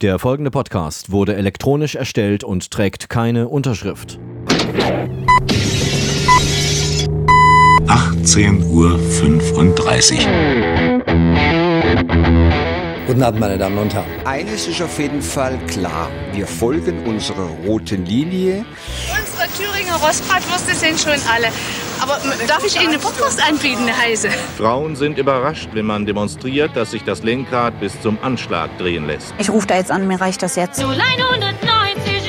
Der folgende Podcast wurde elektronisch erstellt und trägt keine Unterschrift. 18.35 Uhr. Guten Abend, meine Damen und Herren. Eines ist auf jeden Fall klar. Wir folgen unserer roten Linie. Unsere Thüringer Rostbratwürste sind schon alle. Aber darf ich Ihnen eine Podcast anbieten, eine heiße? Frauen sind überrascht, wenn man demonstriert, dass sich das Lenkrad bis zum Anschlag drehen lässt. Ich rufe da jetzt an, mir reicht das jetzt. 0190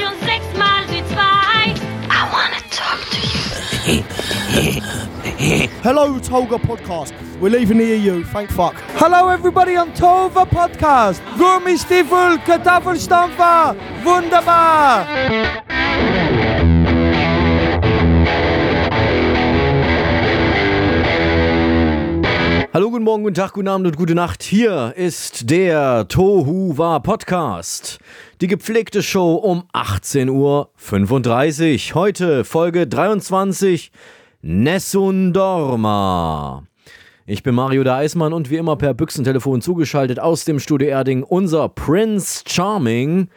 und sechsmal die zwei. I wanna talk to you. Hello, Toga Podcast. We're leaving the EU, thank fuck. Hello, everybody on Tova Podcast. Gummistiefel, Kartoffelstampfer. Wunderbar. Hallo, guten Morgen, guten Tag, guten Abend und gute Nacht. Hier ist der Tohuwa Podcast. Die gepflegte Show um 18.35 Uhr. Heute Folge 23 Nessun Dorma. Ich bin Mario der Eismann und wie immer per Büchsentelefon zugeschaltet aus dem Studio Erding unser Prince Charming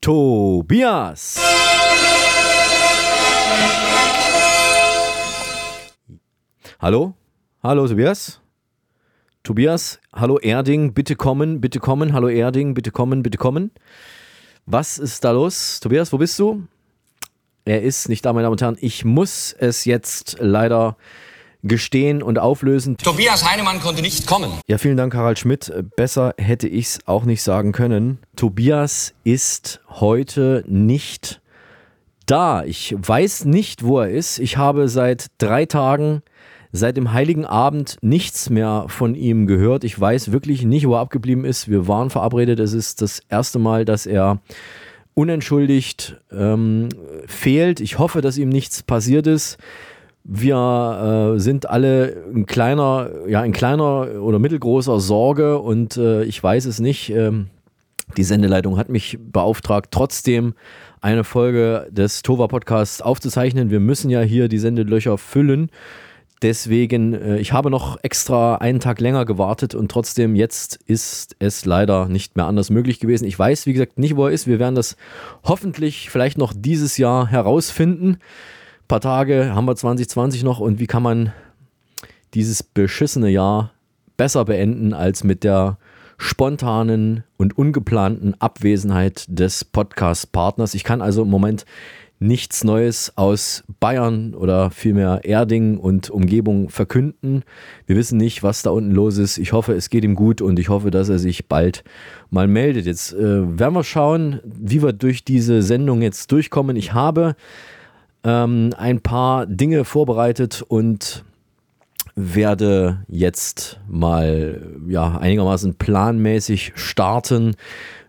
Tobias. Hallo? Hallo Tobias? Tobias, hallo Erding, bitte kommen, bitte kommen, hallo Erding, bitte kommen, bitte kommen. Was ist da los? Tobias, wo bist du? Er ist nicht da, meine Damen und Herren. Ich muss es jetzt leider gestehen und auflösen. Tobias Heinemann konnte nicht kommen. Ja, vielen Dank, Harald Schmidt. Besser hätte ich es auch nicht sagen können. Tobias ist heute nicht da. Ich weiß nicht, wo er ist. Ich habe seit drei Tagen, seit dem Heiligen Abend nichts mehr von ihm gehört. Ich weiß wirklich nicht, wo er abgeblieben ist. Wir waren verabredet. Es ist das erste Mal, dass er unentschuldigt ähm, fehlt. Ich hoffe, dass ihm nichts passiert ist. Wir äh, sind alle in kleiner, ja, in kleiner oder mittelgroßer Sorge und äh, ich weiß es nicht. Ähm, die Sendeleitung hat mich beauftragt, trotzdem eine Folge des Tova Podcasts aufzuzeichnen. Wir müssen ja hier die Sendelöcher füllen. Deswegen, äh, ich habe noch extra einen Tag länger gewartet und trotzdem jetzt ist es leider nicht mehr anders möglich gewesen. Ich weiß, wie gesagt, nicht, wo er ist. Wir werden das hoffentlich vielleicht noch dieses Jahr herausfinden. Ein paar Tage haben wir 2020 noch und wie kann man dieses beschissene Jahr besser beenden als mit der spontanen und ungeplanten Abwesenheit des Podcast-Partners. Ich kann also im Moment nichts Neues aus Bayern oder vielmehr Erding und Umgebung verkünden. Wir wissen nicht, was da unten los ist. Ich hoffe, es geht ihm gut und ich hoffe, dass er sich bald mal meldet. Jetzt äh, werden wir schauen, wie wir durch diese Sendung jetzt durchkommen. Ich habe ähm, ein paar Dinge vorbereitet und werde jetzt mal ja einigermaßen planmäßig starten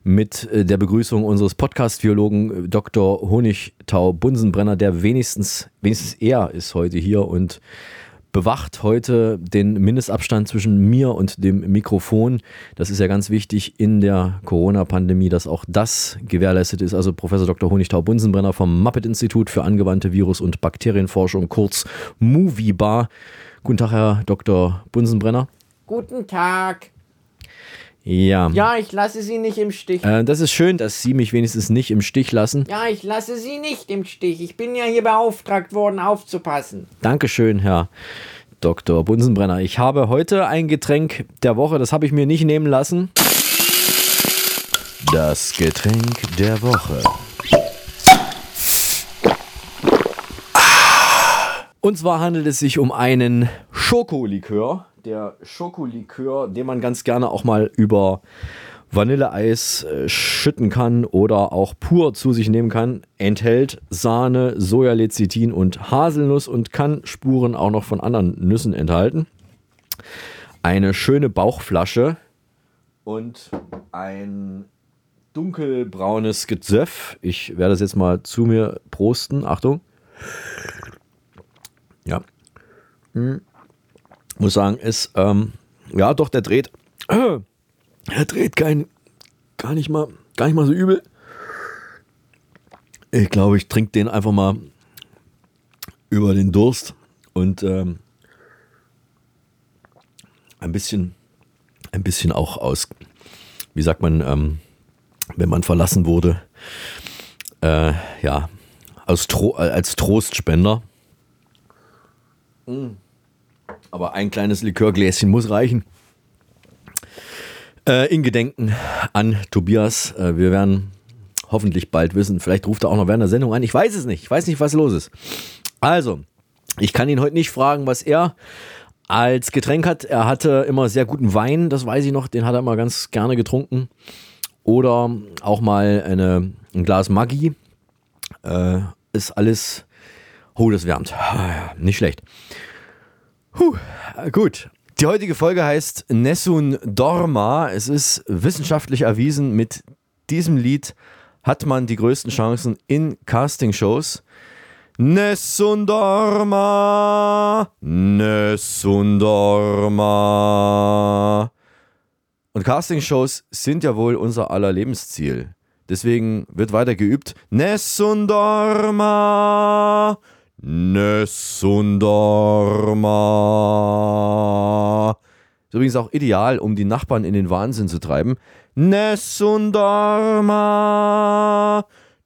mit äh, der Begrüßung unseres Podcast-Biologen äh, Dr. Honigtau Bunsenbrenner, der wenigstens, wenigstens er ist heute hier und bewacht heute den Mindestabstand zwischen mir und dem Mikrofon. Das ist ja ganz wichtig in der Corona-Pandemie, dass auch das gewährleistet ist. Also Professor Dr. Honigtau Bunsenbrenner vom Muppet-Institut für angewandte Virus- und Bakterienforschung, kurz MovieBar. Guten Tag, Herr Dr. Bunsenbrenner. Guten Tag. Ja. Ja, ich lasse Sie nicht im Stich. Äh, das ist schön, dass Sie mich wenigstens nicht im Stich lassen. Ja, ich lasse Sie nicht im Stich. Ich bin ja hier beauftragt worden, aufzupassen. Dankeschön, Herr Dr. Bunsenbrenner. Ich habe heute ein Getränk der Woche, das habe ich mir nicht nehmen lassen. Das Getränk der Woche. Und zwar handelt es sich um einen Schokolikör. Der Schokolikör, den man ganz gerne auch mal über Vanilleeis äh, schütten kann oder auch pur zu sich nehmen kann, enthält Sahne, Sojalecithin und Haselnuss und kann Spuren auch noch von anderen Nüssen enthalten. Eine schöne Bauchflasche und ein dunkelbraunes Gezöff. Ich werde das jetzt mal zu mir prosten. Achtung. Ja. Hm. Muss sagen, ist, ähm, ja, doch, der dreht. Äh, er dreht kein, gar nicht mal, gar nicht mal so übel. Ich glaube, ich trinke den einfach mal über den Durst und ähm, ein bisschen, ein bisschen auch aus, wie sagt man, ähm, wenn man verlassen wurde. Äh, ja, als, Tro als Trostspender. Mm. Aber ein kleines Likörgläschen muss reichen. Äh, in Gedenken an Tobias. Äh, wir werden hoffentlich bald wissen. Vielleicht ruft er auch noch während der Sendung an. Ich weiß es nicht. Ich weiß nicht, was los ist. Also, ich kann ihn heute nicht fragen, was er als Getränk hat. Er hatte immer sehr guten Wein, das weiß ich noch. Den hat er immer ganz gerne getrunken. Oder auch mal eine, ein Glas Maggi. Äh, ist alles. Oh, das wärmt. Ah, nicht schlecht. Puh, gut. Die heutige Folge heißt Nessun Dorma. Es ist wissenschaftlich erwiesen, mit diesem Lied hat man die größten Chancen in Castingshows. Nessun Dorma, Nessun Dorma. Und Castingshows sind ja wohl unser aller Lebensziel. Deswegen wird weiter geübt. Nessun Dorma, Nessun Dorma. Ist übrigens auch ideal, um die Nachbarn in den Wahnsinn zu treiben. Nessun Dorma,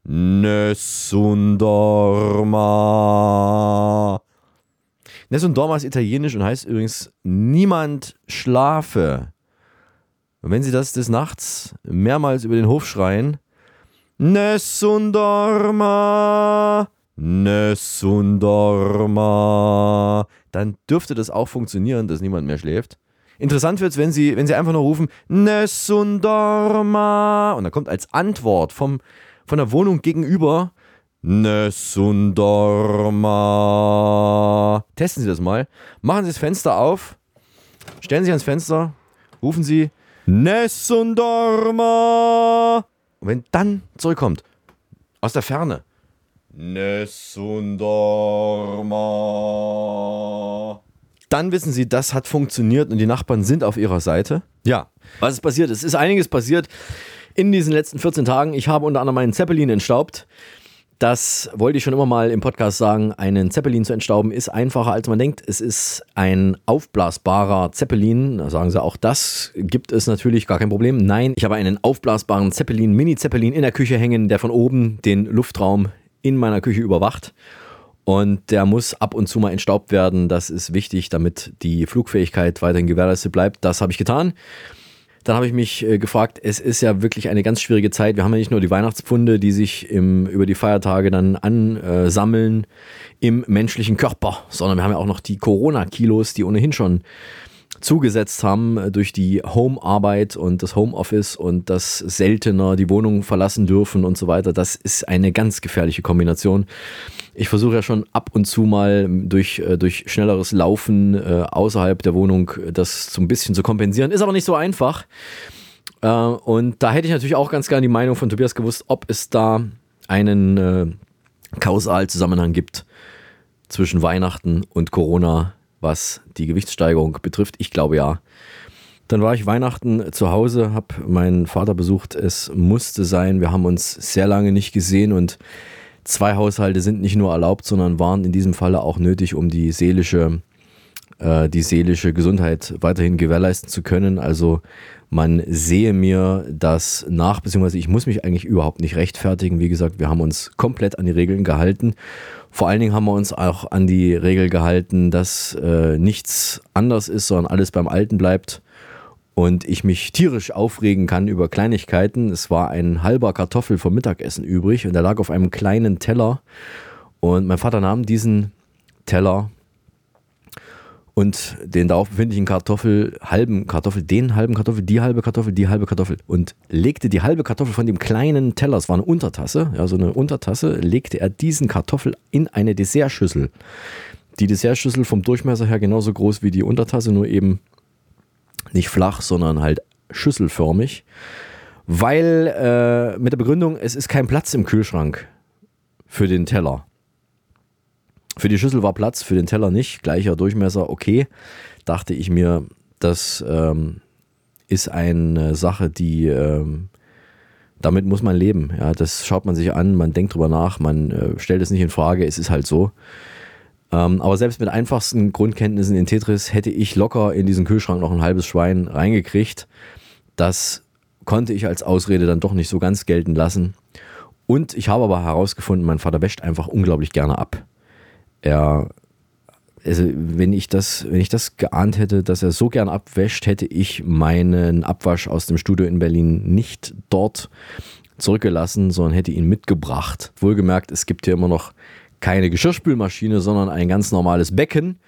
Nessun Dorma. Nessun Dorma ist italienisch und heißt übrigens niemand schlafe. Und wenn Sie das des Nachts mehrmals über den Hof schreien, Nessun Dorma, Nessun Dorma, dann dürfte das auch funktionieren, dass niemand mehr schläft. Interessant wird es, wenn Sie, wenn Sie einfach nur rufen, Nessun Dorma, und dann kommt als Antwort vom, von der Wohnung gegenüber, Nessun Dorma. Testen Sie das mal. Machen Sie das Fenster auf, stellen Sie ans Fenster, rufen Sie, Nessun Dorma. Und wenn dann zurückkommt, aus der Ferne, Nessun Dorma. Dann wissen Sie, das hat funktioniert und die Nachbarn sind auf Ihrer Seite. Ja, was ist passiert? Es ist einiges passiert in diesen letzten 14 Tagen. Ich habe unter anderem einen Zeppelin entstaubt. Das wollte ich schon immer mal im Podcast sagen. Einen Zeppelin zu entstauben ist einfacher, als man denkt. Es ist ein aufblasbarer Zeppelin. Da sagen sie auch, das gibt es natürlich gar kein Problem. Nein, ich habe einen aufblasbaren Zeppelin, Mini-Zeppelin in der Küche hängen, der von oben den Luftraum in meiner Küche überwacht. Und der muss ab und zu mal entstaubt werden. Das ist wichtig, damit die Flugfähigkeit weiterhin gewährleistet bleibt. Das habe ich getan. Dann habe ich mich äh, gefragt, es ist ja wirklich eine ganz schwierige Zeit. Wir haben ja nicht nur die Weihnachtspfunde, die sich im, über die Feiertage dann ansammeln im menschlichen Körper, sondern wir haben ja auch noch die Corona-Kilos, die ohnehin schon zugesetzt haben äh, durch die Home-Arbeit und das Homeoffice und das seltener die Wohnung verlassen dürfen und so weiter. Das ist eine ganz gefährliche Kombination. Ich versuche ja schon ab und zu mal durch, äh, durch schnelleres Laufen äh, außerhalb der Wohnung das so ein bisschen zu kompensieren. Ist aber nicht so einfach. Und da hätte ich natürlich auch ganz gerne die Meinung von Tobias gewusst, ob es da einen äh, Kausalzusammenhang gibt zwischen Weihnachten und Corona, was die Gewichtssteigerung betrifft. Ich glaube ja. Dann war ich Weihnachten zu Hause, habe meinen Vater besucht. Es musste sein. Wir haben uns sehr lange nicht gesehen und zwei Haushalte sind nicht nur erlaubt, sondern waren in diesem Falle auch nötig, um die seelische, äh, die seelische Gesundheit weiterhin gewährleisten zu können. Also man sehe mir das nach, beziehungsweise ich muss mich eigentlich überhaupt nicht rechtfertigen. Wie gesagt, wir haben uns komplett an die Regeln gehalten. Vor allen Dingen haben wir uns auch an die Regel gehalten, dass äh, nichts anders ist, sondern alles beim Alten bleibt und ich mich tierisch aufregen kann über Kleinigkeiten. Es war ein halber Kartoffel vom Mittagessen übrig und der lag auf einem kleinen Teller. Und mein Vater nahm diesen Teller und den darauf befindlichen Kartoffel, halben Kartoffel, den halben Kartoffel, die halbe Kartoffel, die halbe Kartoffel und legte die halbe Kartoffel von dem kleinen Teller, es war eine Untertasse, ja, so eine Untertasse, legte er diesen Kartoffel in eine Dessertschüssel. Die Dessertschüssel vom Durchmesser her genauso groß wie die Untertasse, nur eben nicht flach, sondern halt schüsselförmig, weil äh, mit der Begründung, es ist kein Platz im Kühlschrank für den Teller. Für die Schüssel war Platz, für den Teller nicht, gleicher Durchmesser, okay. Dachte ich mir, das ähm, ist eine Sache, die ähm, damit muss man leben. Ja, das schaut man sich an, man denkt drüber nach, man äh, stellt es nicht in Frage, es ist halt so. Ähm, aber selbst mit einfachsten Grundkenntnissen in Tetris hätte ich locker in diesen Kühlschrank noch ein halbes Schwein reingekriegt. Das konnte ich als Ausrede dann doch nicht so ganz gelten lassen. Und ich habe aber herausgefunden, mein Vater wäscht einfach unglaublich gerne ab. Er, also wenn ich das, wenn ich das geahnt hätte, dass er so gern abwäscht, hätte ich meinen Abwasch aus dem Studio in Berlin nicht dort zurückgelassen, sondern hätte ihn mitgebracht. Wohlgemerkt, es gibt hier immer noch keine Geschirrspülmaschine, sondern ein ganz normales Becken.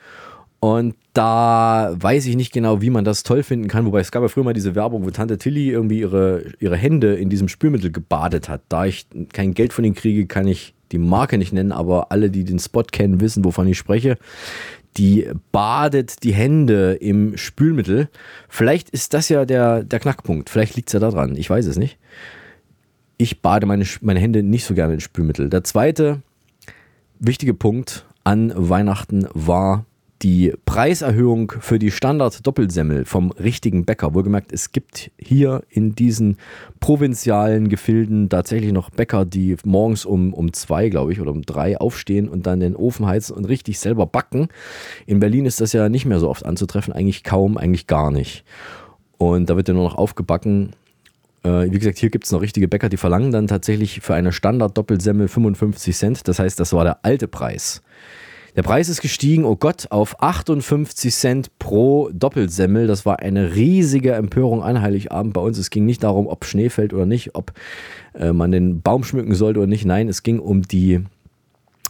Und da weiß ich nicht genau, wie man das toll finden kann. Wobei es gab ja früher mal diese Werbung, wo Tante Tilly irgendwie ihre, ihre Hände in diesem Spülmittel gebadet hat. Da ich kein Geld von ihnen kriege, kann ich die Marke nicht nennen, aber alle, die den Spot kennen, wissen, wovon ich spreche. Die badet die Hände im Spülmittel. Vielleicht ist das ja der, der Knackpunkt. Vielleicht liegt es ja daran. Ich weiß es nicht. Ich bade meine, meine Hände nicht so gerne in Spülmittel. Der zweite wichtige Punkt an Weihnachten war die Preiserhöhung für die Standard-Doppelsemmel vom richtigen Bäcker. Wohlgemerkt, es gibt hier in diesen provinzialen Gefilden tatsächlich noch Bäcker, die morgens um, um zwei, glaube ich, oder um drei aufstehen und dann den Ofen heizen und richtig selber backen. In Berlin ist das ja nicht mehr so oft anzutreffen, eigentlich kaum, eigentlich gar nicht. Und da wird ja nur noch aufgebacken. Äh, wie gesagt, hier gibt es noch richtige Bäcker, die verlangen dann tatsächlich für eine Standard-Doppelsemmel 55 Cent. Das heißt, das war der alte Preis. Der Preis ist gestiegen, oh Gott, auf 58 Cent pro Doppelsemmel. Das war eine riesige Empörung an Heiligabend bei uns. Es ging nicht darum, ob Schnee fällt oder nicht, ob äh, man den Baum schmücken sollte oder nicht. Nein, es ging um die,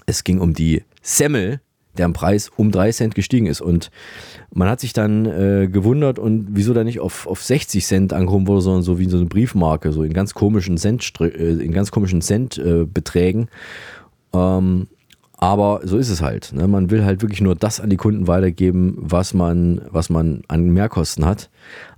es ging um die Semmel, deren Preis um 3 Cent gestiegen ist. Und man hat sich dann äh, gewundert und wieso da nicht auf, auf 60 Cent angehoben wurde, sondern so wie so eine Briefmarke, so in ganz komischen Cent, äh, in ganz komischen Centbeträgen. Äh, ähm, aber so ist es halt. Ne? Man will halt wirklich nur das an die Kunden weitergeben, was man, was man an Mehrkosten hat.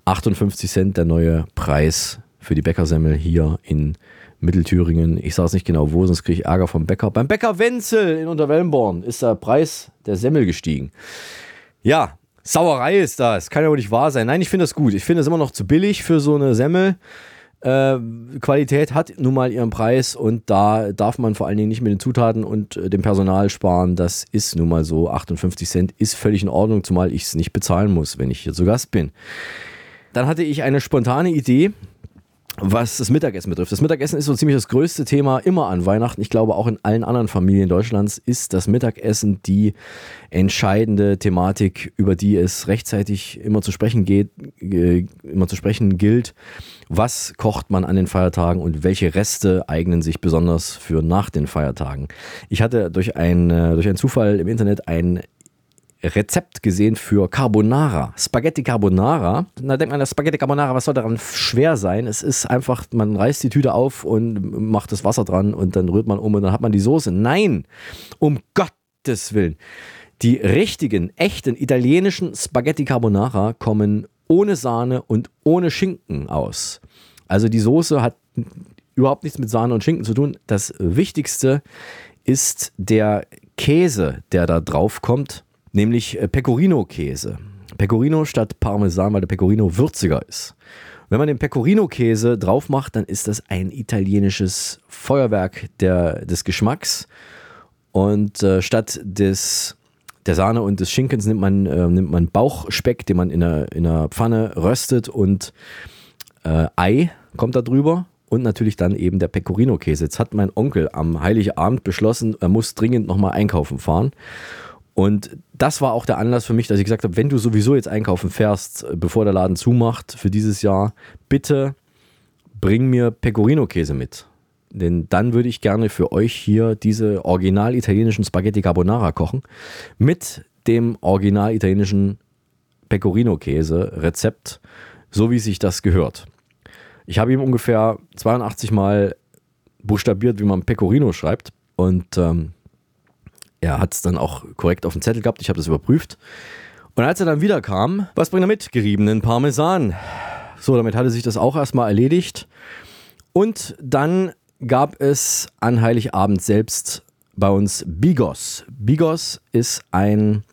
58 Cent der neue Preis für die Bäckersemmel hier in Mittelthüringen. Ich sage es nicht genau wo, sonst kriege ich Ärger vom Bäcker. Beim Bäcker Wenzel in Unterwellenborn ist der Preis der Semmel gestiegen. Ja, Sauerei ist das. Kann ja wohl nicht wahr sein. Nein, ich finde das gut. Ich finde es immer noch zu billig für so eine Semmel. Äh, Qualität hat nun mal ihren Preis und da darf man vor allen Dingen nicht mit den Zutaten und äh, dem Personal sparen. Das ist nun mal so. 58 Cent ist völlig in Ordnung, zumal ich es nicht bezahlen muss, wenn ich hier zu Gast bin. Dann hatte ich eine spontane Idee, was das Mittagessen betrifft. Das Mittagessen ist so ziemlich das größte Thema immer an Weihnachten. Ich glaube auch in allen anderen Familien Deutschlands ist das Mittagessen die entscheidende Thematik, über die es rechtzeitig immer zu sprechen geht, immer zu sprechen gilt. Was kocht man an den Feiertagen und welche Reste eignen sich besonders für nach den Feiertagen? Ich hatte durch, ein, durch einen Zufall im Internet ein Rezept gesehen für Carbonara. Spaghetti Carbonara. Da denkt man, das Spaghetti Carbonara, was soll daran schwer sein? Es ist einfach, man reißt die Tüte auf und macht das Wasser dran und dann rührt man um und dann hat man die Soße. Nein, um Gottes Willen. Die richtigen, echten italienischen Spaghetti Carbonara kommen ohne Sahne und ohne Schinken aus. Also die Soße hat überhaupt nichts mit Sahne und Schinken zu tun. Das Wichtigste ist der Käse, der da drauf kommt nämlich äh, Pecorino-Käse. Pecorino statt Parmesan, weil der Pecorino würziger ist. Wenn man den Pecorino-Käse drauf macht, dann ist das ein italienisches Feuerwerk der, des Geschmacks. Und äh, statt des, der Sahne und des Schinkens nimmt man, äh, nimmt man Bauchspeck, den man in einer, in einer Pfanne röstet und äh, Ei kommt da drüber und natürlich dann eben der Pecorino-Käse. Jetzt hat mein Onkel am Heiligabend beschlossen, er muss dringend nochmal einkaufen fahren. Und das war auch der Anlass für mich, dass ich gesagt habe, wenn du sowieso jetzt einkaufen fährst, äh, bevor der Laden zumacht für dieses Jahr, bitte bring mir Pecorino-Käse mit. Denn dann würde ich gerne für euch hier diese original italienischen Spaghetti Carbonara kochen mit dem original italienischen Pecorino-Käse-Rezept, so wie sich das gehört. Ich habe ihm ungefähr 82 Mal buchstabiert, wie man Pecorino schreibt. Und ähm, er hat es dann auch korrekt auf dem Zettel gehabt. Ich habe das überprüft. Und als er dann wieder kam, was bringt er mit? Geriebenen Parmesan. So, damit hatte sich das auch erstmal erledigt. Und dann gab es an Heiligabend selbst bei uns Bigos. Bigos ist ein,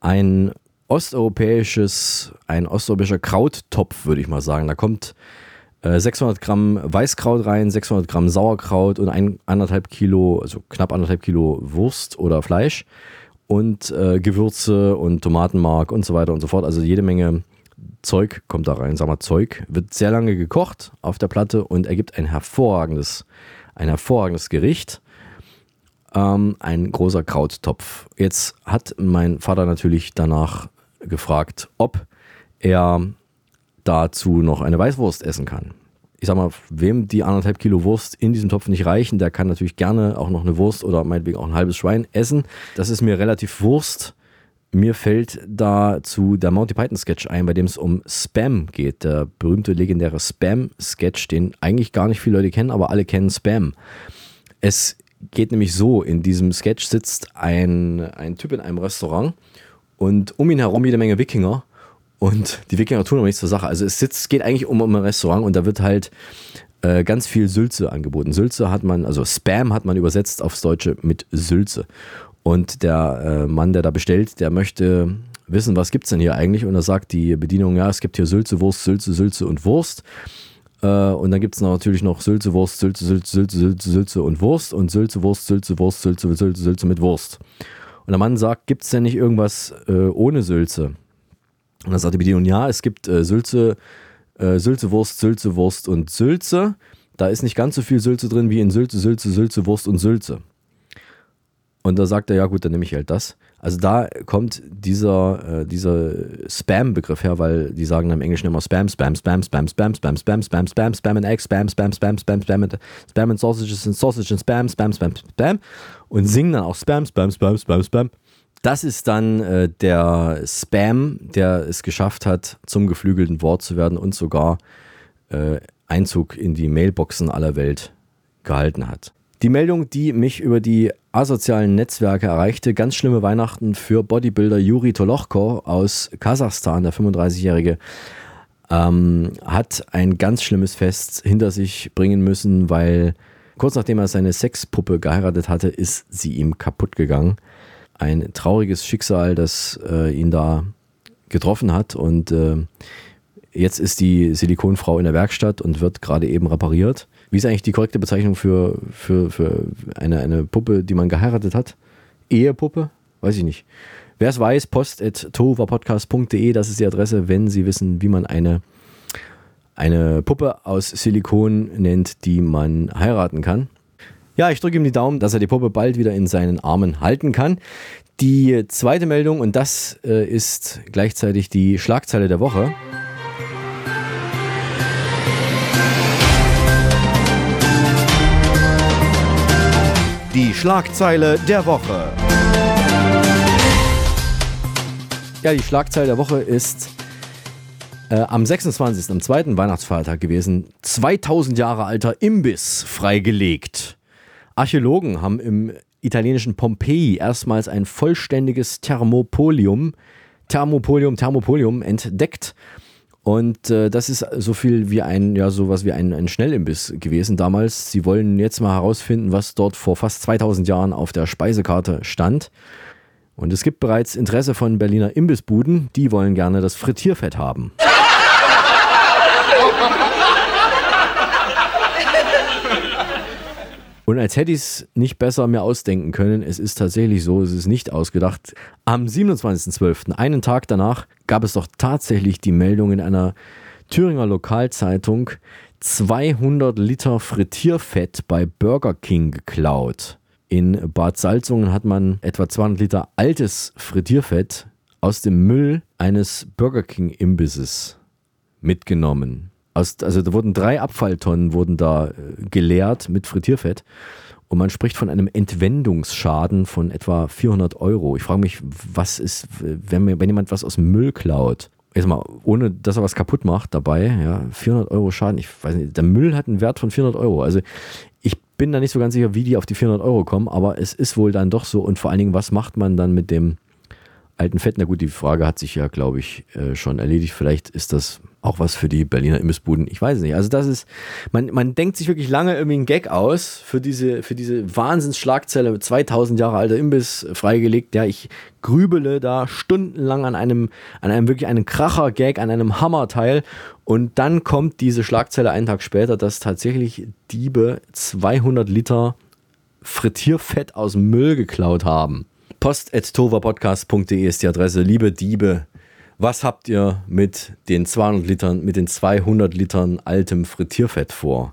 ein osteuropäisches, ein osteuropäischer Krauttopf, würde ich mal sagen. Da kommt 600 äh, Gramm Weißkraut rein, 600 Gramm Sauerkraut und ein, anderthalb Kilo, also knapp anderthalb Kilo Wurst oder Fleisch und äh, Gewürze und Tomatenmark und so weiter und so fort. Also jede Menge Zeug kommt da rein. Sag mal, Zeug wird sehr lange gekocht auf der Platte und ergibt ein hervorragendes, ein hervorragendes Gericht. Ähm, ein großer Krauttopf. Jetzt hat mein Vater natürlich danach gefragt, ob er dazu noch eine Weißwurst essen kann. Ich sag mal, wem die anderthalb Kilo Wurst in diesem Topf nicht reichen, der kann natürlich gerne auch noch eine Wurst oder meinetwegen auch ein halbes Schwein essen. Das ist mir relativ Wurst. Mir fällt dazu der Monty Python Sketch ein, bei dem es um Spam geht. Der berühmte legendäre Spam-Sketch, den eigentlich gar nicht viele Leute kennen, aber alle kennen Spam. Es geht nämlich so: In diesem Sketch sitzt ein, ein Typ in einem Restaurant und um ihn herum jede Menge Wikinger. Und die Wikinger tun aber nichts zur Sache. Also es sitzt, geht eigentlich um, um ein Restaurant und da wird halt äh, ganz viel Sülze angeboten. Sülze hat man, also Spam hat man übersetzt aufs Deutsche mit Sülze. Und der äh, Mann, der da bestellt, der möchte wissen, was gibt es denn hier eigentlich? Und da sagt die Bedienung, ja, es gibt hier Sülze, Wurst, Sülze, Sülze und Wurst. Äh, und dann gibt es natürlich noch Sülze, Wurst, Sülze, Sülze, Sülze, Sülze, Sülze und Wurst und Sülze, Wurst, Sülze, Wurst, Sülze, Sülze, Sülze mit Wurst. Und der Mann sagt, gibt es denn nicht irgendwas äh, ohne Sülze? Und dann sagt die Bedienung, ja, es gibt äh, Sülze, äh, Sülze, Wurst, Sülze, Wurst und Sülze. Da ist nicht ganz so viel Sülze drin wie in Sülze, Sülze, Sülze, Wurst und Sülze. Und da sagt er, ja gut, dann nehme ich halt das. Also da kommt dieser, äh, dieser Spam-Begriff her, weil die sagen im Englischen immer Spam, Spam, Spam, Spam, Spam, Spam, Spam, Spam, Spam, Spam and Eggs, Spam, Spam, Spam, Spam, Spam and, Spam and Sausages and Sausage and Spam, Spam, Spam, Spam und singen dann auch Spam, Spam, Spam, Spam, Spam. Das ist dann äh, der Spam, der es geschafft hat, zum geflügelten Wort zu werden und sogar äh, Einzug in die Mailboxen aller Welt gehalten hat. Die Meldung, die mich über die asozialen Netzwerke erreichte, ganz schlimme Weihnachten für Bodybuilder Juri Tolochko aus Kasachstan, der 35-Jährige, ähm, hat ein ganz schlimmes Fest hinter sich bringen müssen, weil kurz nachdem er seine Sexpuppe geheiratet hatte, ist sie ihm kaputt gegangen. Ein trauriges Schicksal, das äh, ihn da getroffen hat und äh, jetzt ist die Silikonfrau in der Werkstatt und wird gerade eben repariert. Wie ist eigentlich die korrekte Bezeichnung für, für, für eine, eine Puppe, die man geheiratet hat? Ehepuppe? Weiß ich nicht. Wer es weiß, post.tovapodcast.de, das ist die Adresse, wenn Sie wissen, wie man eine, eine Puppe aus Silikon nennt, die man heiraten kann. Ja, ich drücke ihm die Daumen, dass er die Puppe bald wieder in seinen Armen halten kann. Die zweite Meldung, und das äh, ist gleichzeitig die Schlagzeile der Woche. Die Schlagzeile der Woche. Ja, die Schlagzeile der Woche ist äh, am 26., am zweiten Weihnachtsfeiertag gewesen, 2000 Jahre alter Imbiss freigelegt. Archäologen haben im italienischen Pompeji erstmals ein vollständiges Thermopolium, Thermopolium, Thermopolium entdeckt. Und äh, das ist so viel wie ein, ja, sowas wie ein, ein Schnellimbiss gewesen damals. Sie wollen jetzt mal herausfinden, was dort vor fast 2000 Jahren auf der Speisekarte stand. Und es gibt bereits Interesse von Berliner Imbissbuden, die wollen gerne das Frittierfett haben. Und als hätte ich es nicht besser mehr ausdenken können, es ist tatsächlich so, es ist nicht ausgedacht. Am 27.12., einen Tag danach, gab es doch tatsächlich die Meldung in einer Thüringer Lokalzeitung, 200 Liter Frittierfett bei Burger King geklaut. In Bad Salzungen hat man etwa 200 Liter altes Frittierfett aus dem Müll eines Burger King Imbisses mitgenommen. Aus, also da wurden drei Abfalltonnen wurden da äh, geleert mit Frittierfett. Und man spricht von einem Entwendungsschaden von etwa 400 Euro. Ich frage mich, was ist, wenn, wenn jemand was aus Müll klaut? Jetzt mal, ohne dass er was kaputt macht dabei, ja, 400 Euro Schaden. Ich weiß nicht, der Müll hat einen Wert von 400 Euro. Also ich bin da nicht so ganz sicher, wie die auf die 400 Euro kommen, aber es ist wohl dann doch so. Und vor allen Dingen, was macht man dann mit dem alten Fett? Na gut, die Frage hat sich ja, glaube ich, äh, schon erledigt. Vielleicht ist das auch was für die Berliner Imbissbuden. Ich weiß nicht. Also das ist, man, man denkt sich wirklich lange irgendwie einen Gag aus für diese, für diese Wahnsinnsschlagzelle 2000 Jahre alter Imbiss freigelegt. Ja, ich grübele da stundenlang an einem, an einem wirklich einem Kracher-Gag, an einem Hammerteil. Und dann kommt diese Schlagzeile einen Tag später, dass tatsächlich Diebe 200 Liter Frittierfett aus Müll geklaut haben. Post.tovapodcast.de ist die Adresse. Liebe Diebe, Was habt ihr mit den 200 Litern, mit den 200 Litern altem Frittierfett vor?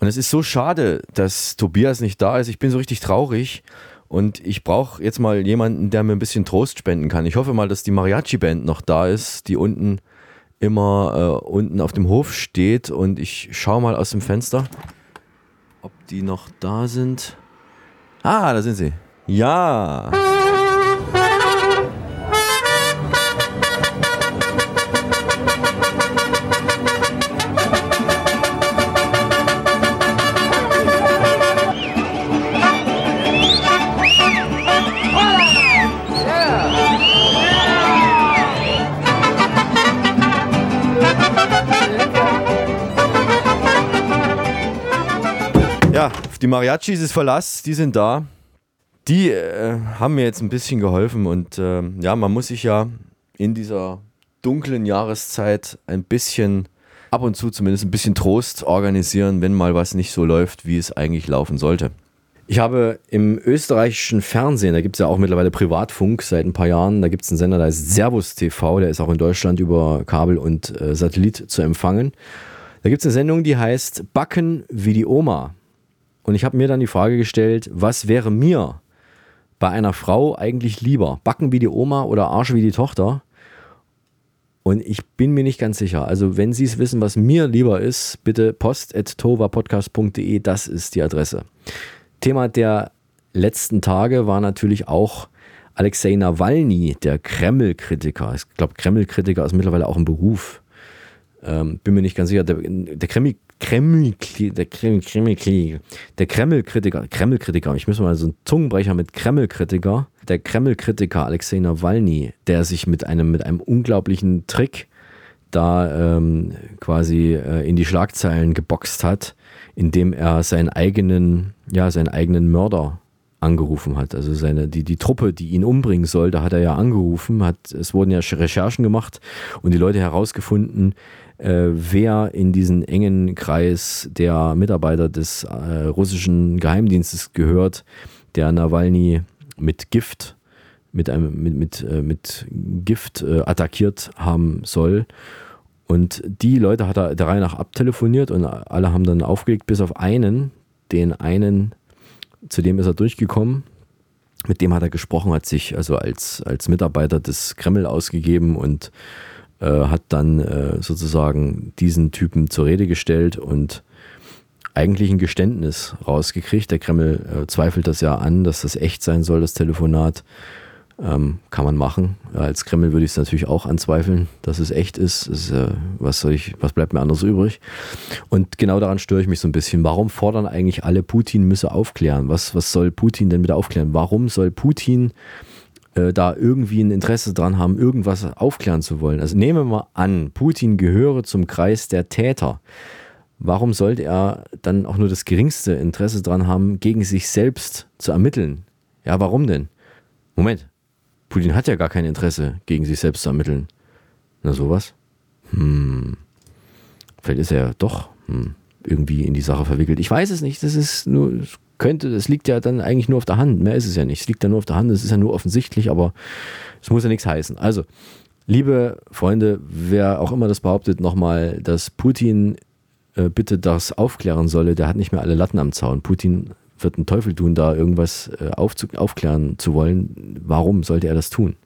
Und es ist so schade, dass Tobias nicht da ist. Ich bin so richtig traurig und ich brauche jetzt mal jemanden, der mir ein bisschen Trost spenden kann. Ich hoffe mal, dass die Mariachi-Band noch da ist, die unten immer äh, unten auf dem Hof steht und ich schaue mal aus dem Fenster, ob die noch da sind. Ah, da sind sie. Ja. Die Mariachis ist Verlass, die sind da. Die äh, haben mir jetzt ein bisschen geholfen und äh, ja, man muss sich ja in dieser dunklen Jahreszeit ein bisschen, ab und zu zumindest ein bisschen Trost organisieren, wenn mal was nicht so läuft, wie es eigentlich laufen sollte. Ich habe im österreichischen Fernsehen, da gibt es ja auch mittlerweile Privatfunk seit ein paar Jahren, da gibt es einen Sender, der heißt Servus TV, der ist auch in Deutschland über Kabel und äh, Satellit zu empfangen. Da gibt es eine Sendung, die heißt Backen wie die Oma. Und ich habe mir dann die Frage gestellt, was wäre mir bei einer Frau eigentlich lieber? Backen wie die Oma oder Arsch wie die Tochter? Und ich bin mir nicht ganz sicher. Also, wenn Sie es wissen, was mir lieber ist, bitte post.tovapodcast.de, das ist die Adresse. Thema der letzten Tage war natürlich auch Alexei Nawalny, der Kreml-Kritiker. Ich glaube, Kreml-Kritiker ist mittlerweile auch ein Beruf. Ähm, bin mir nicht ganz sicher. Der, der Kreml, Kreml, der Kreml, der Kreml-Kritiker, Kreml-Kritiker, ich muss mal so einen Zungenbrecher mit Kreml-Kritiker, der Kreml-Kritiker Alexei Nawalny, der sich mit einem, mit einem unglaublichen Trick da ähm, quasi äh, in die Schlagzeilen geboxt hat, indem er seinen eigenen, ja, seinen eigenen Mörder angerufen hat. Also seine, die, die Truppe, die ihn umbringen soll, da hat er ja angerufen, hat, es wurden ja Recherchen gemacht und die Leute herausgefunden, äh, wer in diesen engen Kreis der Mitarbeiter des äh, russischen Geheimdienstes gehört, der Nawalny mit Gift, mit, einem, mit, mit, äh, mit Gift äh, attackiert haben soll. Und die Leute hat er der Reihe nach abtelefoniert und alle haben dann aufgelegt, bis auf einen, den einen, zu dem ist er durchgekommen. Mit dem hat er gesprochen, hat sich also als, als Mitarbeiter des Kreml ausgegeben und äh, hat dann äh, sozusagen diesen Typen zur Rede gestellt und eigentlich ein Geständnis rausgekriegt. Der Kreml äh, zweifelt das ja an, dass das echt sein soll, das Telefonat. Ähm, kann man machen. Als Kreml würde ich es natürlich auch anzweifeln, dass es echt ist. ist äh, was, soll ich, was bleibt mir anderes übrig? Und genau daran störe ich mich so ein bisschen. Warum fordern eigentlich alle, Putin müsse aufklären? Was, was soll Putin denn wieder aufklären? Warum soll Putin äh, da irgendwie ein Interesse dran haben, irgendwas aufklären zu wollen. Also nehmen wir mal an, Putin gehöre zum Kreis der Täter. Warum sollte er dann auch nur das geringste Interesse dran haben, gegen sich selbst zu ermitteln? Ja, warum denn? Moment, Putin hat ja gar kein Interesse, gegen sich selbst zu ermitteln. Na sowas? Hm. Vielleicht ist er ja doch hm, irgendwie in die Sache verwickelt. Ich weiß es nicht. Das ist nur, könnte, das liegt ja dann eigentlich nur auf der Hand. Mehr ist es ja nicht. Es liegt ja nur auf der Hand, es ist ja nur offensichtlich, aber es muss ja nichts heißen. Also, liebe Freunde, wer auch immer das behauptet, nochmal, dass Putin äh, bitte das aufklären solle, der hat nicht mehr alle Latten am Zaun. Putin wird einen Teufel tun, da irgendwas äh, aufzu aufklären zu wollen. Warum sollte er das tun?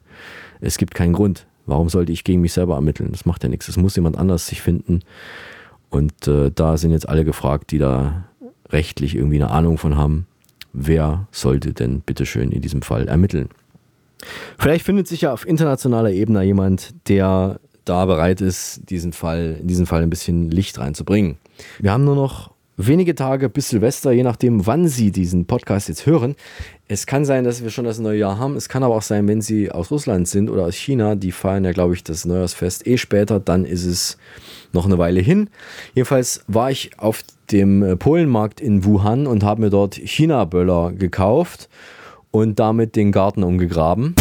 Es gibt keinen Grund. Warum sollte ich gegen mich selber ermitteln? Das macht ja nichts. Es muss jemand anders sich finden. Und äh, da sind jetzt alle gefragt, die da rechtlich irgendwie eine Ahnung von haben, wer sollte denn bitteschön in diesem Fall ermitteln. Vielleicht findet sich ja auf internationaler Ebene jemand, der da bereit ist, diesen Fall, in diesen Fall ein bisschen Licht reinzubringen. Wir haben nur noch wenige Tage bis Silvester, je nachdem, wann Sie diesen Podcast jetzt hören. Es kann sein, dass wir schon das neue Jahr haben. Es kann aber auch sein, wenn Sie aus Russland sind oder aus China, die feiern ja, glaube ich, das Neujahrsfest eh später, dann ist es noch eine Weile hin. Jedenfalls war ich auf dem äh, Polenmarkt in Wuhan und habe mir dort China-Böller gekauft und damit den Garten umgegraben.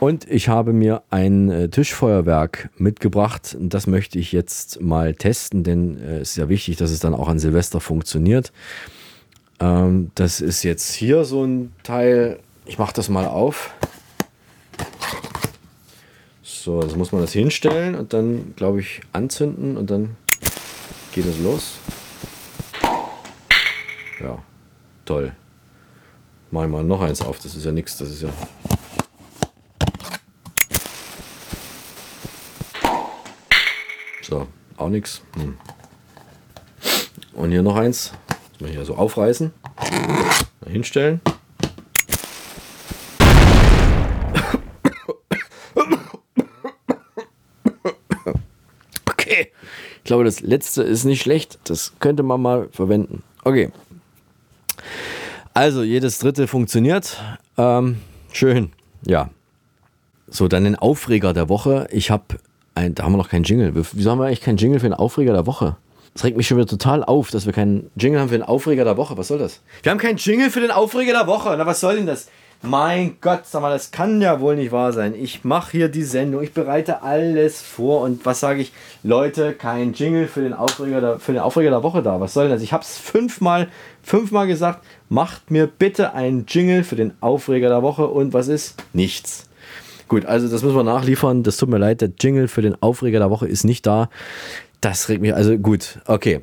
Und ich habe mir ein äh, Tischfeuerwerk mitgebracht. Das möchte ich jetzt mal testen, denn äh, es ist ja wichtig, dass es dann auch an Silvester funktioniert. Ähm, das ist jetzt hier so ein Teil. Ich mache das mal auf. So, das muss man das hinstellen und dann, glaube ich, anzünden und dann geht es los. Ja, toll. Mach ich mal noch eins auf, das ist ja nichts, das ist ja. So, auch nichts. Hm. Und hier noch eins. Muss man hier so aufreißen. Mal hinstellen. Okay. Ich glaube, das letzte ist nicht schlecht. Das könnte man mal verwenden. Okay. Also, jedes dritte funktioniert. Ähm, schön. Ja. So, dann den Aufreger der Woche. Ich habe ein, da haben wir noch keinen Jingle. Wieso haben wir eigentlich keinen Jingle für den Aufreger der Woche? Das regt mich schon wieder total auf, dass wir keinen Jingle haben für den Aufreger der Woche. Was soll das? Wir haben keinen Jingle für den Aufreger der Woche. Na, was soll denn das? Mein Gott, sag mal, das kann ja wohl nicht wahr sein. Ich mache hier die Sendung, ich bereite alles vor und was sage ich? Leute, kein Jingle für den Aufreger der, für den Aufreger der Woche da. Was soll denn das? Ich habe es fünfmal, fünfmal gesagt. Macht mir bitte einen Jingle für den Aufreger der Woche und was ist? Nichts. Gut, also das müssen wir nachliefern. Das tut mir leid, der Jingle für den Aufreger der Woche ist nicht da. Das regt mich, also gut, okay.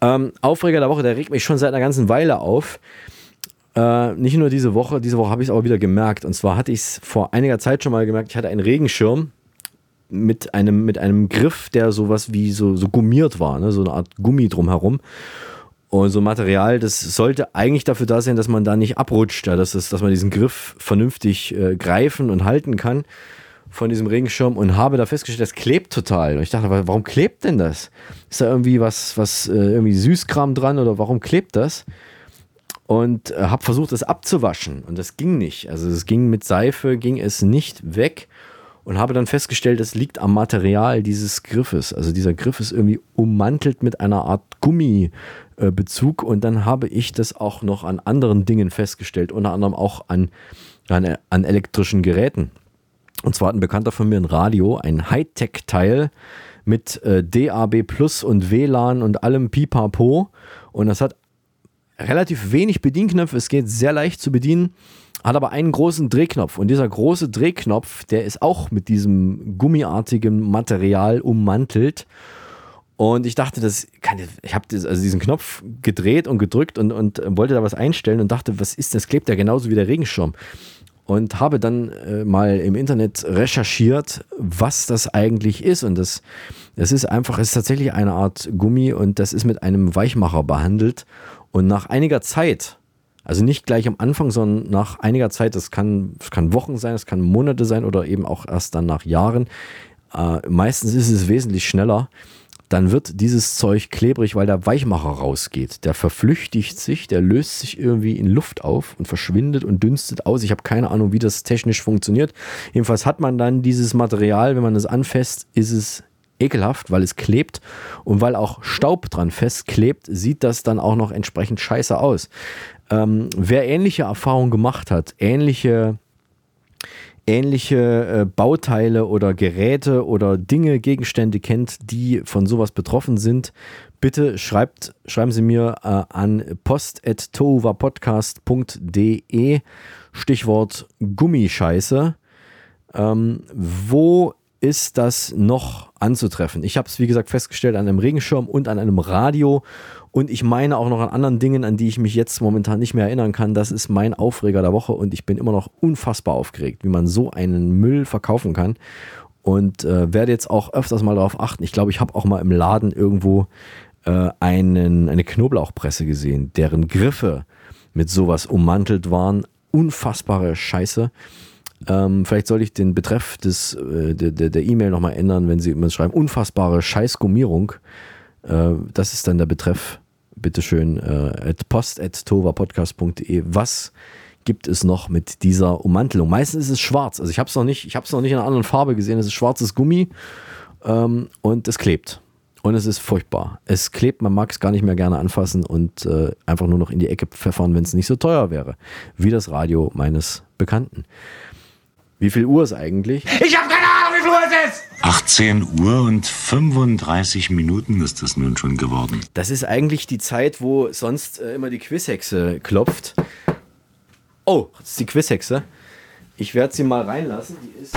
Ähm, Aufreger der Woche, der regt mich schon seit einer ganzen Weile auf. Äh, nicht nur diese Woche, diese Woche habe ich es aber wieder gemerkt. Und zwar hatte ich es vor einiger Zeit schon mal gemerkt, ich hatte einen Regenschirm mit einem, mit einem Griff, der sowas wie so, so gummiert war, ne? so eine Art Gummi drumherum. Und so Material, das sollte eigentlich dafür da sein, dass man da nicht abrutscht, ja, dass, das, dass man diesen Griff vernünftig äh, greifen und halten kann von diesem Regenschirm und habe da festgestellt, das klebt total. Und ich dachte, warum klebt denn das? Ist da irgendwie was, was äh, irgendwie Süßkram dran oder warum klebt das? Und äh, habe versucht, das abzuwaschen und das ging nicht. Also es ging mit Seife, ging es nicht weg und habe dann festgestellt, es liegt am Material dieses Griffes. Also dieser Griff ist irgendwie ummantelt mit einer Art Gummibezug und dann habe ich das auch noch an anderen Dingen festgestellt, unter anderem auch an, an, an elektrischen Geräten. Und zwar hat ein Bekannter von mir ein Radio, ein Hightech-Teil mit äh, DAB Plus und WLAN und allem Pipapo. Und das hat relativ wenig Bedienknöpfe. Es geht sehr leicht zu bedienen, hat aber einen großen Drehknopf. Und dieser große Drehknopf, der ist auch mit diesem gummiartigen Material ummantelt. Und ich dachte, das kann, ich habe also diesen Knopf gedreht und gedrückt und, und wollte da was einstellen und dachte, was ist das? Klebt ja genauso wie der Regenschirm und habe dann äh, mal im Internet recherchiert, was das eigentlich ist. Und das, das ist einfach, es ist tatsächlich eine Art Gummi und das ist mit einem Weichmacher behandelt. Und nach einiger Zeit, also nicht gleich am Anfang, sondern nach einiger Zeit, das kann, das kann Wochen sein, das kann Monate sein oder eben auch erst dann nach Jahren. Äh, meistens ist es wesentlich schneller dann wird dieses Zeug klebrig, weil der Weichmacher rausgeht. Der verflüchtigt sich, der löst sich irgendwie in Luft auf und verschwindet und dünstet aus. Ich habe keine Ahnung, wie das technisch funktioniert. Jedenfalls hat man dann dieses Material, wenn man es anfasst, ist es ekelhaft, weil es klebt und weil auch Staub dran festklebt, sieht das dann auch noch entsprechend scheiße aus. Ähm, wer ähnliche Erfahrungen gemacht hat, ähnliche ähnliche äh, Bauteile oder Geräte oder Dinge, Gegenstände kennt, die von sowas betroffen sind, bitte schreibt, schreiben Sie mir äh, an post.tovapodcast.de Stichwort Gummischeiße. Ähm, wo ist das noch anzutreffen? Ich habe es, wie gesagt, festgestellt an einem Regenschirm und an einem Radio und ich meine auch noch an anderen Dingen, an die ich mich jetzt momentan nicht mehr erinnern kann. Das ist mein Aufreger der Woche und ich bin immer noch unfassbar aufgeregt, wie man so einen Müll verkaufen kann. Und äh, werde jetzt auch öfters mal darauf achten. Ich glaube, ich habe auch mal im Laden irgendwo äh, einen, eine Knoblauchpresse gesehen, deren Griffe mit sowas ummantelt waren. Unfassbare Scheiße. Ähm, vielleicht sollte ich den Betreff des, äh, der E-Mail nochmal ändern, wenn Sie immer schreiben, unfassbare Scheißgummierung. Äh, das ist dann der Betreff. Bitteschön, äh, at post.tovapodcast.de. Was gibt es noch mit dieser Ummantelung? Meistens ist es schwarz. Also ich habe es noch nicht, ich habe es noch nicht in einer anderen Farbe gesehen. Es ist schwarzes Gummi ähm, und es klebt. Und es ist furchtbar. Es klebt, man mag es gar nicht mehr gerne anfassen und äh, einfach nur noch in die Ecke pfeffern, wenn es nicht so teuer wäre. Wie das Radio meines Bekannten. Wie viel Uhr ist eigentlich? Ich habe keine Ahnung, wie viel Uhr es ist! 18 Uhr und 35 Minuten ist das nun schon geworden. Das ist eigentlich die Zeit, wo sonst äh, immer die Quizhexe klopft. Oh, das ist die Quizhexe. Ich werde sie mal reinlassen. Die ist.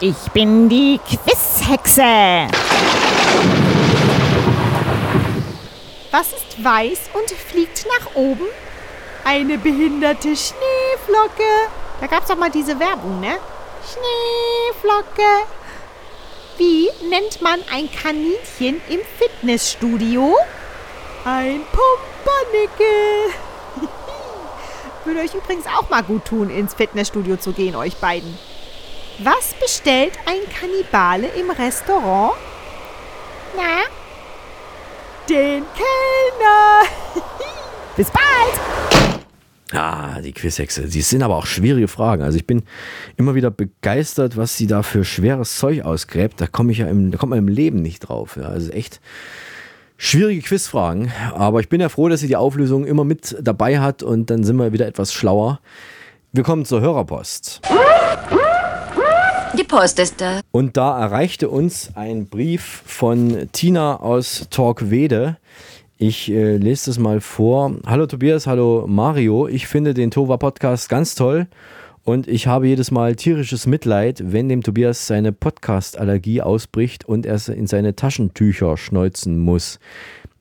Ich bin die Quizhexe. Was ist weiß und fliegt nach oben? Eine behinderte Schneeflocke. Da gab's doch mal diese Werbung, ne? Schneeflocke. Wie nennt man ein Kaninchen im Fitnessstudio? Ein Pumpernickel. Würde euch übrigens auch mal gut tun, ins Fitnessstudio zu gehen, euch beiden. Was bestellt ein Kannibale im Restaurant? Na? Den Kellner. Bis bald. Ah, die Quizhexe. Die sind aber auch schwierige Fragen. Also ich bin immer wieder begeistert, was sie da für schweres Zeug ausgräbt. Da komme ich ja im, da kommt man im Leben nicht drauf. Ja, also echt schwierige Quizfragen. Aber ich bin ja froh, dass sie die Auflösung immer mit dabei hat und dann sind wir wieder etwas schlauer. Wir kommen zur Hörerpost. Die Post ist da. Und da erreichte uns ein Brief von Tina aus Torquede. Ich äh, lese das mal vor. Hallo Tobias, hallo Mario. Ich finde den Tova Podcast ganz toll und ich habe jedes Mal tierisches Mitleid, wenn dem Tobias seine Podcast-Allergie ausbricht und er in seine Taschentücher schneuzen muss.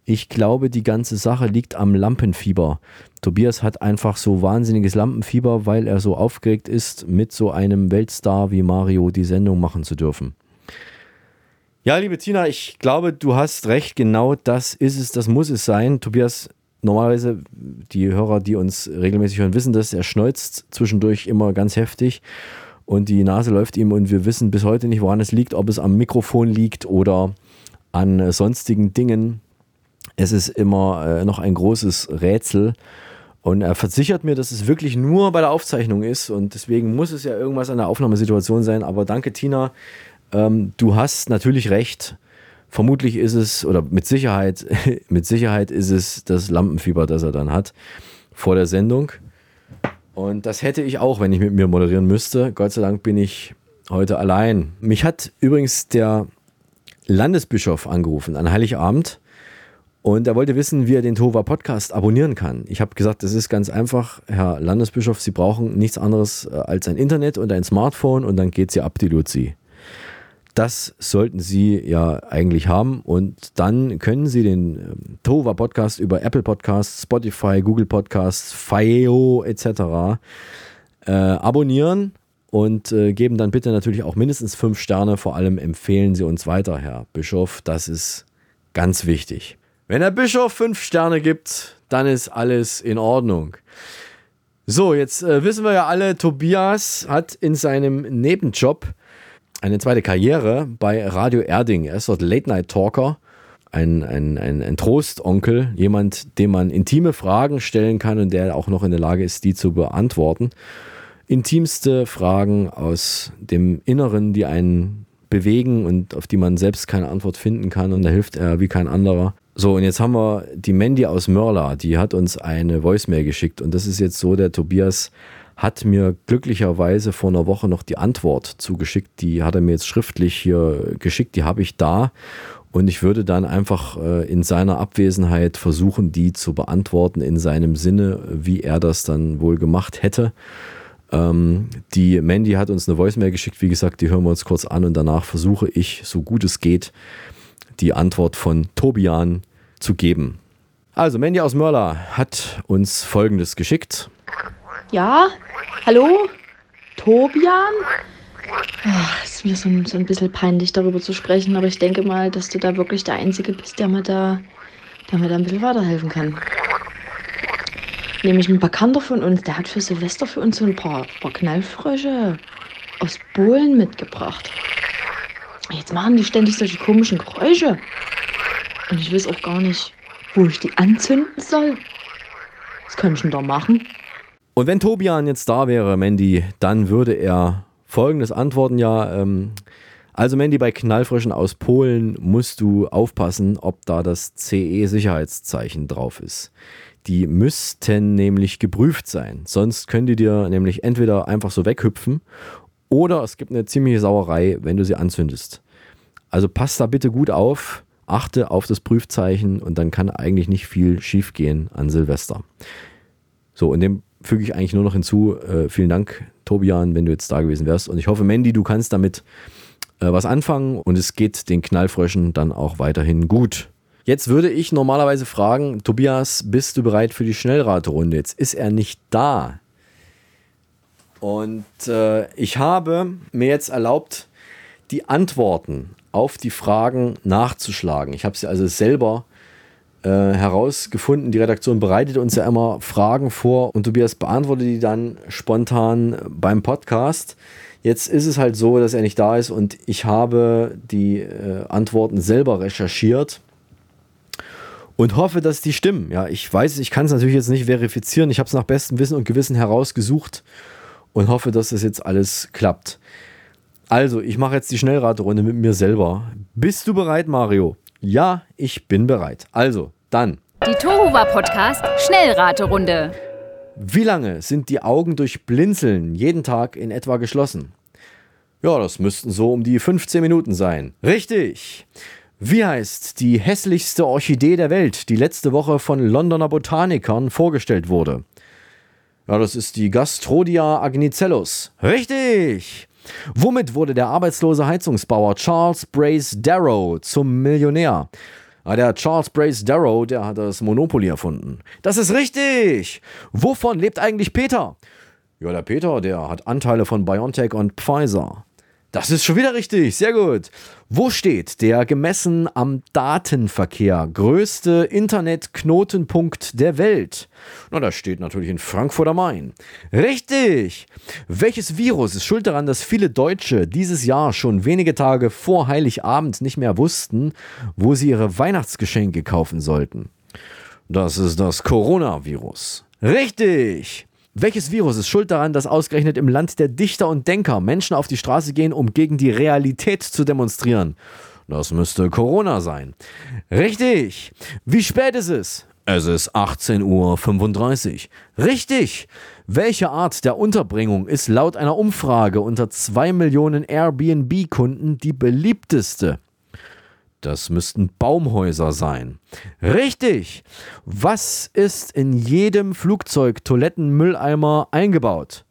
Ich glaube, die ganze Sache liegt am Lampenfieber. Tobias hat einfach so wahnsinniges Lampenfieber, weil er so aufgeregt ist, mit so einem Weltstar wie Mario die Sendung machen zu dürfen. Ja, liebe Tina, ich glaube, du hast recht. Genau das ist es, das muss es sein. Tobias, normalerweise, die Hörer, die uns regelmäßig hören, wissen das. Er schneuzt zwischendurch immer ganz heftig und die Nase läuft ihm und wir wissen bis heute nicht, woran es liegt, ob es am Mikrofon liegt oder an sonstigen Dingen. Es ist immer äh, noch ein großes Rätsel. Und er versichert mir, dass es wirklich nur bei der Aufzeichnung ist und deswegen muss es ja irgendwas an der Aufnahmesituation sein. Aber danke, Tina. Ähm, du hast natürlich recht. Vermutlich ist es, oder mit Sicherheit, mit Sicherheit ist es das Lampenfieber, das er dann hat vor der Sendung. Und das hätte ich auch, wenn ich mit mir moderieren müsste. Gott sei Dank bin ich heute allein. Mich hat übrigens der Landesbischof angerufen an Heiligabend und er wollte wissen, wie er den Tova Podcast abonnieren kann. Ich habe gesagt, das ist ganz einfach, Herr Landesbischof, Sie brauchen nichts anderes äh, als ein Internet und ein Smartphone und dann geht Sie ab die Luzi. Das sollten Sie ja eigentlich haben und dann können Sie den ähm, Tova Podcast über Apple Podcasts, Spotify, Google Podcasts, Fio etc. Äh, abonnieren und äh, geben dann bitte natürlich auch mindestens fünf Sterne. Vor allem empfehlen Sie uns weiter, Herr Bischof. Das ist ganz wichtig. Wenn der Bischof fünf Sterne gibt, dann ist alles in Ordnung. So, jetzt äh, wissen wir ja alle, Tobias hat in seinem Nebenjob eine zweite Karriere bei Radio Erding. Er ist dort Late-Night-Talker, ein, ein, ein, ein Trostonkel, jemand, dem man intime Fragen stellen kann und der auch noch in der Lage ist, die zu beantworten. Intimste Fragen aus dem Inneren, die einen bewegen und auf die man selbst keine Antwort finden kann. Und da hilft er wie kein anderer. So, und jetzt haben wir die Mandy aus Mörla, die hat uns eine Voicemail geschickt. Und das ist jetzt so, der Tobias hat mir glücklicherweise vor einer Woche noch die Antwort zugeschickt. Die hat er mir jetzt schriftlich hier geschickt, die habe ich da. Und ich würde dann einfach äh, in seiner Abwesenheit versuchen, die zu beantworten in seinem Sinne, wie er das dann wohl gemacht hätte. Ähm, die Mandy hat uns eine Voicemail geschickt, wie gesagt, die hören wir uns kurz an und danach versuche ich, so gut es geht, die Antwort von Tobian zu geben. Also, Mandy aus Mörler hat uns folgendes geschickt. Ja, hallo? Tobian? Ach, ist mir so ein, so ein bisschen peinlich, darüber zu sprechen, aber ich denke mal, dass du da wirklich der Einzige bist, der mir da, der mir da ein bisschen weiterhelfen kann. Nämlich ein Bekannter von uns, der hat für Silvester für uns so ein paar, paar Knallfrösche aus Polen mitgebracht. Jetzt machen die ständig solche komischen Geräusche. Und ich weiß auch gar nicht, wo ich die anzünden soll. Was kann ich denn da machen? Und wenn Tobian jetzt da wäre, Mandy, dann würde er folgendes antworten: Ja, ähm, also Mandy, bei Knallfröschen aus Polen musst du aufpassen, ob da das CE-Sicherheitszeichen drauf ist. Die müssten nämlich geprüft sein. Sonst können die dir nämlich entweder einfach so weghüpfen oder es gibt eine ziemliche Sauerei, wenn du sie anzündest. Also passt da bitte gut auf, achte auf das Prüfzeichen und dann kann eigentlich nicht viel schiefgehen an Silvester. So, in dem füge ich eigentlich nur noch hinzu, äh, vielen Dank, Tobian, wenn du jetzt da gewesen wärst. Und ich hoffe, Mandy, du kannst damit äh, was anfangen und es geht den Knallfröschen dann auch weiterhin gut. Jetzt würde ich normalerweise fragen, Tobias, bist du bereit für die Schnellraterunde? Jetzt ist er nicht da. Und äh, ich habe mir jetzt erlaubt, die Antworten auf die Fragen nachzuschlagen. Ich habe sie also selber äh, herausgefunden. Die Redaktion bereitet uns ja immer Fragen vor und Tobias beantwortet die dann spontan beim Podcast. Jetzt ist es halt so, dass er nicht da ist und ich habe die äh, Antworten selber recherchiert und hoffe, dass die stimmen. Ja, ich weiß, ich kann es natürlich jetzt nicht verifizieren. Ich habe es nach bestem Wissen und Gewissen herausgesucht und hoffe, dass das jetzt alles klappt. Also, ich mache jetzt die Schnellraterunde mit mir selber. Bist du bereit, Mario? Ja, ich bin bereit. Also, dann. Die Tohuwa Podcast Schnellraterunde. Wie lange sind die Augen durch Blinzeln jeden Tag in etwa geschlossen? Ja, das müssten so um die 15 Minuten sein. Richtig. Wie heißt die hässlichste Orchidee der Welt, die letzte Woche von Londoner Botanikern vorgestellt wurde? Ja, das ist die Gastrodia agnicellus. Richtig. Womit wurde der arbeitslose Heizungsbauer Charles Brace Darrow zum Millionär? Ah, der Charles Brace Darrow, der hat das Monopoly erfunden. Das ist richtig! Wovon lebt eigentlich Peter? Ja, der Peter, der hat Anteile von BioNTech und Pfizer. Das ist schon wieder richtig, sehr gut. Wo steht der gemessen am Datenverkehr größte Internetknotenpunkt der Welt? Na, das steht natürlich in Frankfurt am Main. Richtig! Welches Virus ist schuld daran, dass viele Deutsche dieses Jahr schon wenige Tage vor Heiligabend nicht mehr wussten, wo sie ihre Weihnachtsgeschenke kaufen sollten? Das ist das Coronavirus. Richtig! Welches Virus ist schuld daran, dass ausgerechnet im Land der Dichter und Denker Menschen auf die Straße gehen, um gegen die Realität zu demonstrieren? Das müsste Corona sein. Richtig. Wie spät ist es? Es ist 18.35 Uhr. Richtig. Welche Art der Unterbringung ist laut einer Umfrage unter 2 Millionen Airbnb-Kunden die beliebteste? Das müssten Baumhäuser sein. Richtig! Was ist in jedem Flugzeug Toilettenmülleimer eingebaut?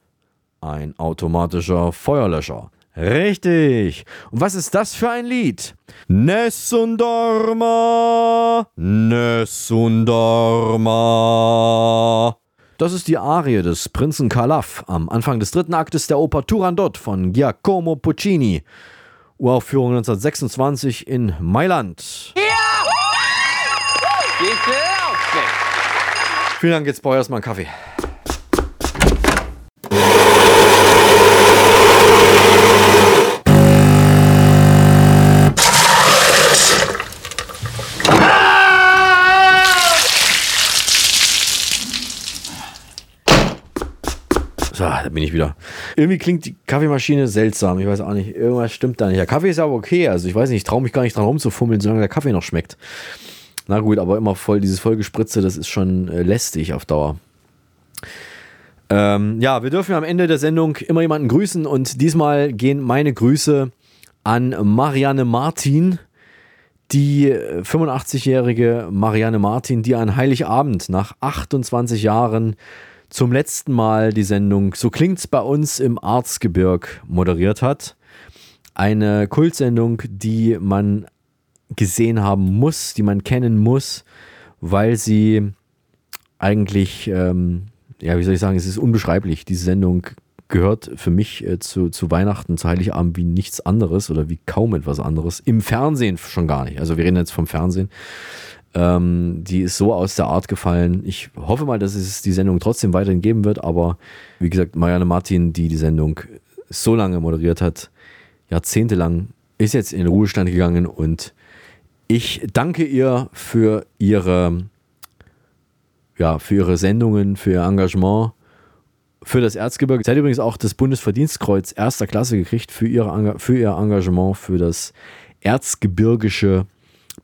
Ein automatischer Feuerlöscher. Richtig! Und was ist das für ein Lied? Nessun Dorma! Nessun Dorma! Das ist die Arie des Prinzen Calaf am Anfang des dritten Aktes der Oper Turandot von Giacomo Puccini. Uraufführung 1926 in Mailand. Ja! Vielen Dank, jetzt brauche ich erstmal einen Kaffee. Da bin ich wieder. Irgendwie klingt die Kaffeemaschine seltsam. Ich weiß auch nicht. Irgendwas stimmt da nicht. Der Kaffee ist aber okay. Also ich weiß nicht, ich traue mich gar nicht dran rumzufummeln, solange der Kaffee noch schmeckt. Na gut, aber immer voll, dieses Vollgespritze, das ist schon äh, lästig auf Dauer. Ähm, ja, wir dürfen am Ende der Sendung immer jemanden grüßen und diesmal gehen meine Grüße an Marianne Martin, die 85-jährige Marianne Martin, die an Heiligabend nach 28 Jahren zum letzten Mal die Sendung So klingt's bei uns im Arzgebirg moderiert hat. Eine Kultsendung, die man gesehen haben muss, die man kennen muss, weil sie eigentlich, ähm, ja, wie soll ich sagen, es ist unbeschreiblich. Diese Sendung gehört für mich äh, zu, zu Weihnachten, zu Heiligabend wie nichts anderes oder wie kaum etwas anderes. Im Fernsehen schon gar nicht. Also wir reden jetzt vom Fernsehen. Ähm, die ist so aus der Art gefallen. Ich hoffe mal, dass es die Sendung trotzdem weiterhin geben wird, aber wie gesagt, Marianne Martin, die die Sendung so lange moderiert hat, jahrzehntelang, ist jetzt in den Ruhestand gegangen und ich danke ihr für ihre, ja, für ihre Sendungen, für ihr Engagement, für das Erzgebirge. Sie hat übrigens auch das Bundesverdienstkreuz erster Klasse gekriegt für, ihre, für ihr Engagement für das erzgebirgische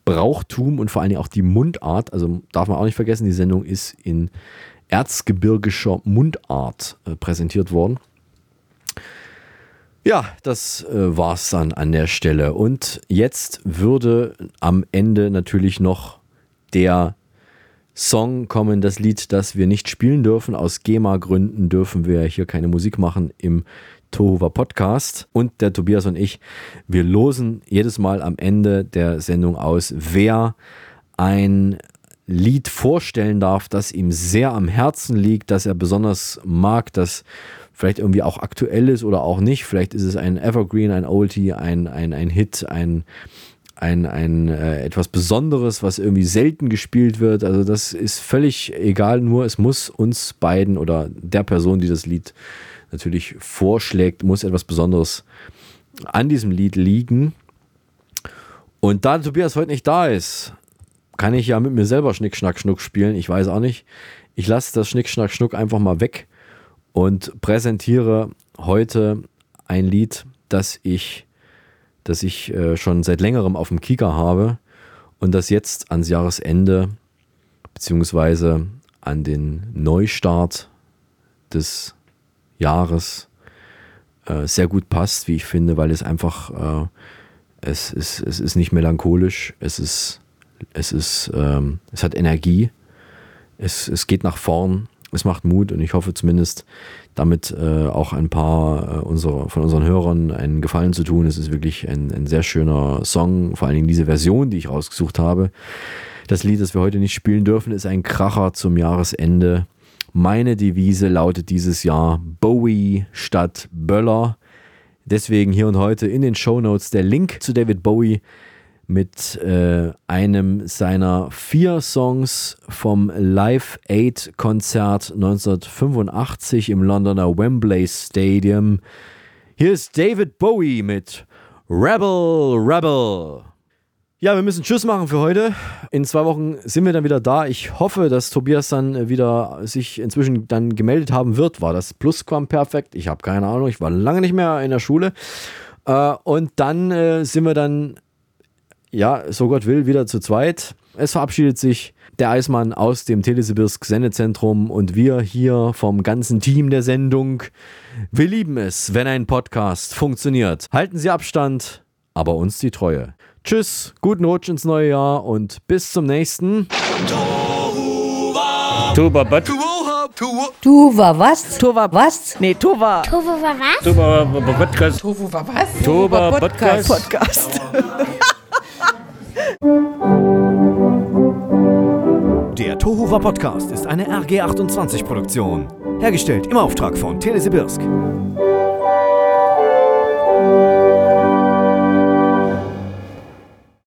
Brauchtum und vor allen Dingen auch die Mundart. Also darf man auch nicht vergessen, die Sendung ist in erzgebirgischer Mundart äh, präsentiert worden. Ja, das äh, war's dann an der Stelle. Und jetzt würde am Ende natürlich noch der Song kommen, das Lied, das wir nicht spielen dürfen. Aus GEMA-Gründen dürfen wir hier keine Musik machen im Tohuwa Podcast. Und der Tobias und ich, wir losen jedes Mal am Ende der Sendung aus, wer ein Lied vorstellen darf, das ihm sehr am Herzen liegt, das er besonders mag, das vielleicht irgendwie auch aktuell ist oder auch nicht. Vielleicht ist es ein Evergreen, ein Oldie, ein, ein, ein Hit, ein, ein, ein äh, etwas Besonderes, was irgendwie selten gespielt wird. Also das ist völlig egal, nur es muss uns beiden oder der Person, die das Lied natürlich vorschlägt, muss etwas Besonderes an diesem Lied liegen. Und da Tobias heute nicht da ist, kann ich ja mit mir selber Schnick, Schnack, Schnuck spielen. Ich weiß auch nicht. Ich lasse das Schnick, Schnack, Schnuck einfach mal weg und präsentiere heute ein Lied, das ich, das ich äh, schon seit längerem auf dem Kika habe und das jetzt ans Jahresende beziehungsweise an den Neustart des Jahres äh, sehr gut passt, wie ich finde, weil es einfach, äh, es, ist, es ist nicht melancholisch, es ist es ist, ähm, es hat Energie, es, es geht nach vorn, es macht Mut und ich hoffe zumindest damit äh, auch ein paar äh, unserer, von unseren Hörern einen Gefallen zu tun. Es ist wirklich ein, ein sehr schöner Song, vor allen Dingen diese Version, die ich rausgesucht habe. Das Lied, das wir heute nicht spielen dürfen, ist ein Kracher zum Jahresende. Meine Devise lautet dieses Jahr Bowie statt Böller. Deswegen hier und heute in den Show Notes der Link zu David Bowie mit äh, einem seiner vier Songs vom Live Aid Konzert 1985 im Londoner Wembley Stadium. Hier ist David Bowie mit Rebel Rebel. Ja, wir müssen Tschüss machen für heute. In zwei Wochen sind wir dann wieder da. Ich hoffe, dass Tobias dann wieder sich inzwischen dann gemeldet haben wird. War das Plusquamperfekt? Ich habe keine Ahnung. Ich war lange nicht mehr in der Schule. Äh, und dann äh, sind wir dann ja, so Gott will, wieder zu zweit. Es verabschiedet sich der Eismann aus dem Telesibirsk Sendezentrum und wir hier vom ganzen Team der Sendung. Wir lieben es, wenn ein Podcast funktioniert. Halten Sie Abstand, aber uns die Treue. Tschüss, guten Rutsch ins neue Jahr und bis zum nächsten. Tuba Bad. Tuva was? Tuva was? Nee, Tuva. Tuva war was? Tuba Podcast. Tuva war was? Tuba Podcast. Podcast. Der Tohuwa Podcast ist eine RG28 Produktion. Hergestellt im Auftrag von Telesibirsk.